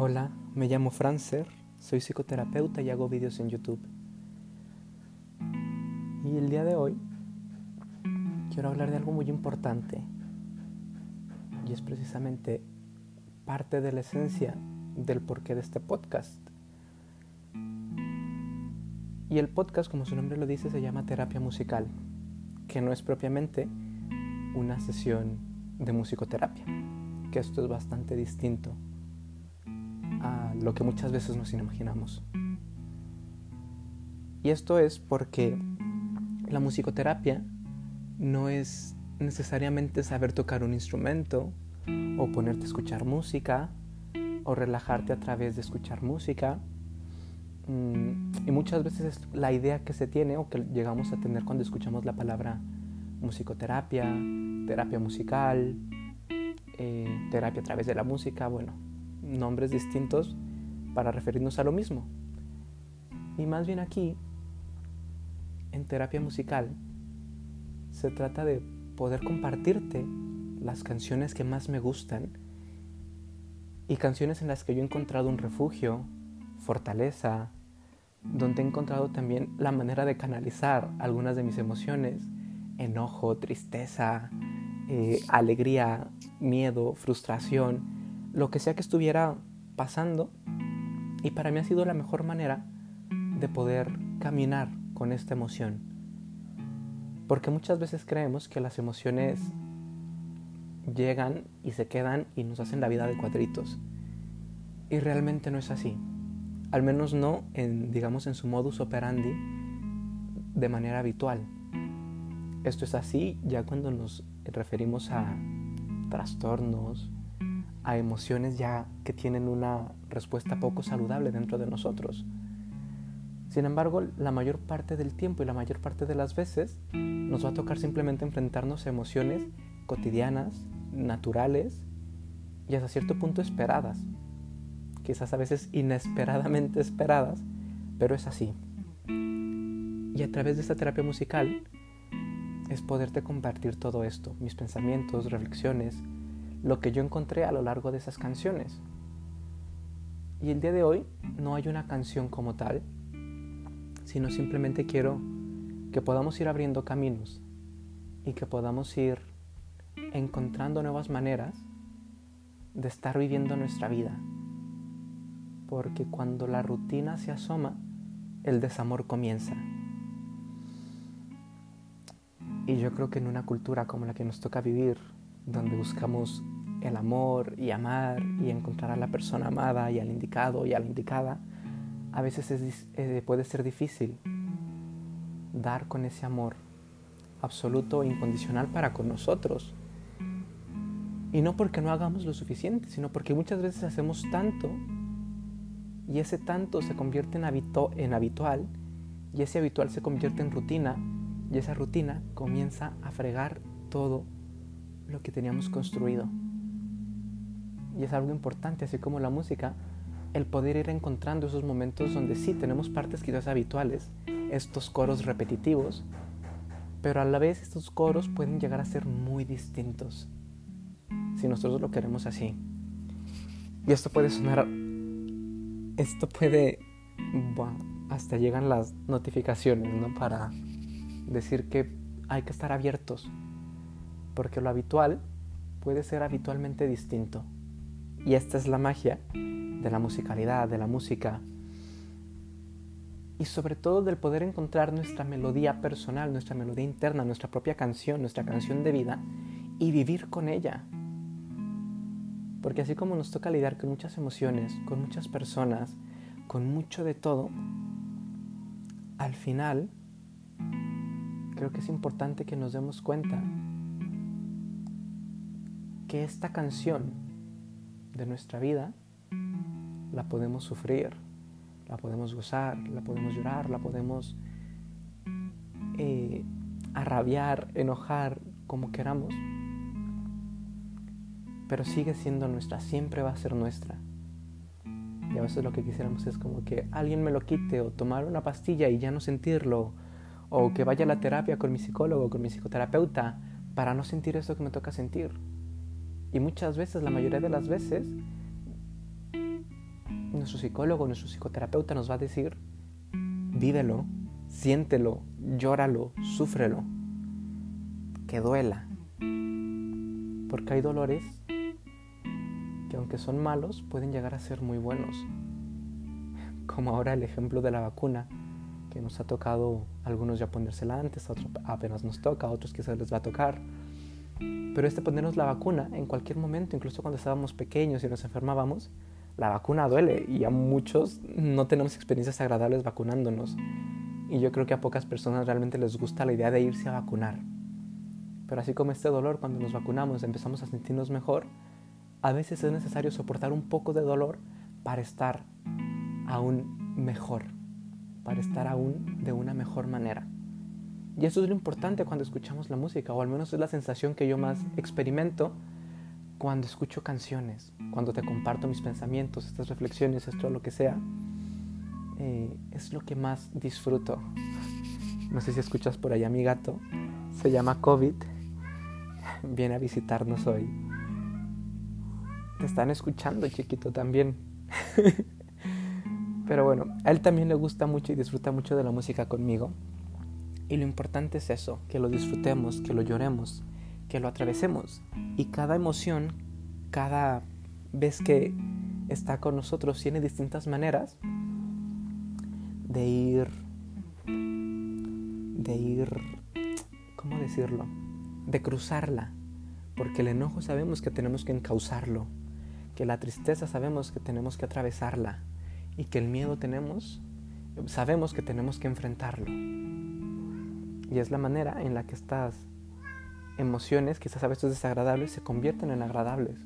Hola, me llamo Francer, soy psicoterapeuta y hago vídeos en YouTube. Y el día de hoy quiero hablar de algo muy importante y es precisamente parte de la esencia del porqué de este podcast. Y el podcast, como su nombre lo dice, se llama terapia musical, que no es propiamente una sesión de musicoterapia, que esto es bastante distinto a lo que muchas veces nos imaginamos. Y esto es porque la musicoterapia no es necesariamente saber tocar un instrumento o ponerte a escuchar música o relajarte a través de escuchar música. Mm, y muchas veces es la idea que se tiene o que llegamos a tener cuando escuchamos la palabra musicoterapia, terapia musical, eh, terapia a través de la música, bueno, nombres distintos para referirnos a lo mismo. Y más bien aquí, en terapia musical, se trata de poder compartirte las canciones que más me gustan y canciones en las que yo he encontrado un refugio, fortaleza, donde he encontrado también la manera de canalizar algunas de mis emociones, enojo, tristeza, eh, alegría, miedo, frustración, lo que sea que estuviera pasando. Y para mí ha sido la mejor manera de poder caminar con esta emoción. Porque muchas veces creemos que las emociones llegan y se quedan y nos hacen la vida de cuadritos. Y realmente no es así. Al menos no digamos, en su modus operandi de manera habitual. Esto es así ya cuando nos referimos a trastornos, a emociones ya que tienen una respuesta poco saludable dentro de nosotros. Sin embargo, la mayor parte del tiempo y la mayor parte de las veces nos va a tocar simplemente enfrentarnos a emociones cotidianas, naturales y hasta cierto punto esperadas. Quizás a veces inesperadamente esperadas, pero es así. Y a través de esta terapia musical es poderte compartir todo esto, mis pensamientos, reflexiones, lo que yo encontré a lo largo de esas canciones. Y el día de hoy no hay una canción como tal, sino simplemente quiero que podamos ir abriendo caminos y que podamos ir encontrando nuevas maneras de estar viviendo nuestra vida. Porque cuando la rutina se asoma, el desamor comienza. Y yo creo que en una cultura como la que nos toca vivir, donde buscamos el amor y amar y encontrar a la persona amada y al indicado y a la indicada, a veces eh, puede ser difícil dar con ese amor absoluto e incondicional para con nosotros. Y no porque no hagamos lo suficiente, sino porque muchas veces hacemos tanto y ese tanto se convierte en, en habitual y ese habitual se convierte en rutina y esa rutina comienza a fregar todo lo que teníamos construido. Y es algo importante, así como la música, el poder ir encontrando esos momentos donde sí tenemos partes quizás habituales, estos coros repetitivos, pero a la vez estos coros pueden llegar a ser muy distintos si nosotros lo queremos así. Y esto puede sonar, esto puede, hasta llegan las notificaciones, ¿no? Para decir que hay que estar abiertos, porque lo habitual puede ser habitualmente distinto. Y esta es la magia de la musicalidad, de la música, y sobre todo del poder encontrar nuestra melodía personal, nuestra melodía interna, nuestra propia canción, nuestra canción de vida y vivir con ella. Porque así como nos toca lidiar con muchas emociones, con muchas personas, con mucho de todo, al final creo que es importante que nos demos cuenta que esta canción de nuestra vida la podemos sufrir, la podemos gozar, la podemos llorar, la podemos eh, arrabiar, enojar, como queramos, pero sigue siendo nuestra, siempre va a ser nuestra. Y a veces lo que quisiéramos es como que alguien me lo quite o tomar una pastilla y ya no sentirlo o que vaya a la terapia con mi psicólogo, con mi psicoterapeuta, para no sentir eso que me toca sentir. Y muchas veces, la mayoría de las veces, nuestro psicólogo, nuestro psicoterapeuta nos va a decir, vívelo, siéntelo, llóralo, súfrelo, que duela. Porque hay dolores que aunque son malos, pueden llegar a ser muy buenos. Como ahora el ejemplo de la vacuna, que nos ha tocado a algunos ya ponérsela antes, a otros apenas nos toca, a otros quizás les va a tocar. Pero este ponernos la vacuna en cualquier momento, incluso cuando estábamos pequeños y nos enfermábamos, la vacuna duele y a muchos no tenemos experiencias agradables vacunándonos. Y yo creo que a pocas personas realmente les gusta la idea de irse a vacunar. Pero así como este dolor, cuando nos vacunamos empezamos a sentirnos mejor, a veces es necesario soportar un poco de dolor para estar aún mejor, para estar aún de una mejor manera. Y eso es lo importante cuando escuchamos la música, o al menos es la sensación que yo más experimento cuando escucho canciones, cuando te comparto mis pensamientos, estas reflexiones, esto lo que sea, eh, es lo que más disfruto. No sé si escuchas por allá mi gato, se llama COVID, viene a visitarnos hoy. Te están escuchando, chiquito, también. Pero bueno, a él también le gusta mucho y disfruta mucho de la música conmigo. Y lo importante es eso, que lo disfrutemos, que lo lloremos, que lo atravesemos. Y cada emoción, cada vez que está con nosotros, tiene distintas maneras de ir, de ir, ¿cómo decirlo? De cruzarla. Porque el enojo sabemos que tenemos que encauzarlo, que la tristeza sabemos que tenemos que atravesarla y que el miedo tenemos, sabemos que tenemos que enfrentarlo. Y es la manera en la que estas emociones, quizás a veces desagradables, se convierten en agradables.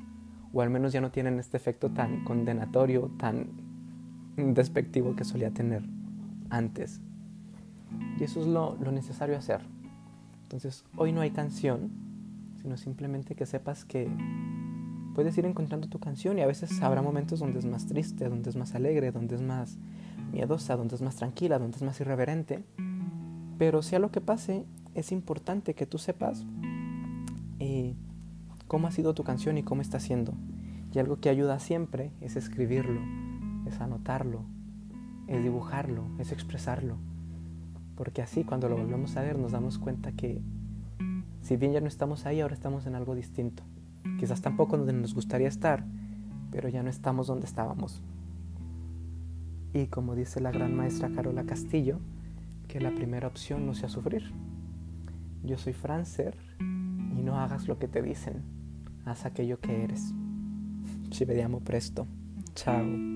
O al menos ya no tienen este efecto tan condenatorio, tan despectivo que solía tener antes. Y eso es lo, lo necesario hacer. Entonces, hoy no hay canción, sino simplemente que sepas que puedes ir encontrando tu canción y a veces habrá momentos donde es más triste, donde es más alegre, donde es más miedosa, donde es más tranquila, donde es más irreverente. Pero sea lo que pase, es importante que tú sepas eh, cómo ha sido tu canción y cómo está siendo. Y algo que ayuda siempre es escribirlo, es anotarlo, es dibujarlo, es expresarlo. Porque así cuando lo volvemos a ver nos damos cuenta que si bien ya no estamos ahí, ahora estamos en algo distinto. Quizás tampoco donde nos gustaría estar, pero ya no estamos donde estábamos. Y como dice la gran maestra Carola Castillo, que la primera opción no sea sufrir. Yo soy Francer y no hagas lo que te dicen, haz aquello que eres. Ci vediamo presto. Ciao.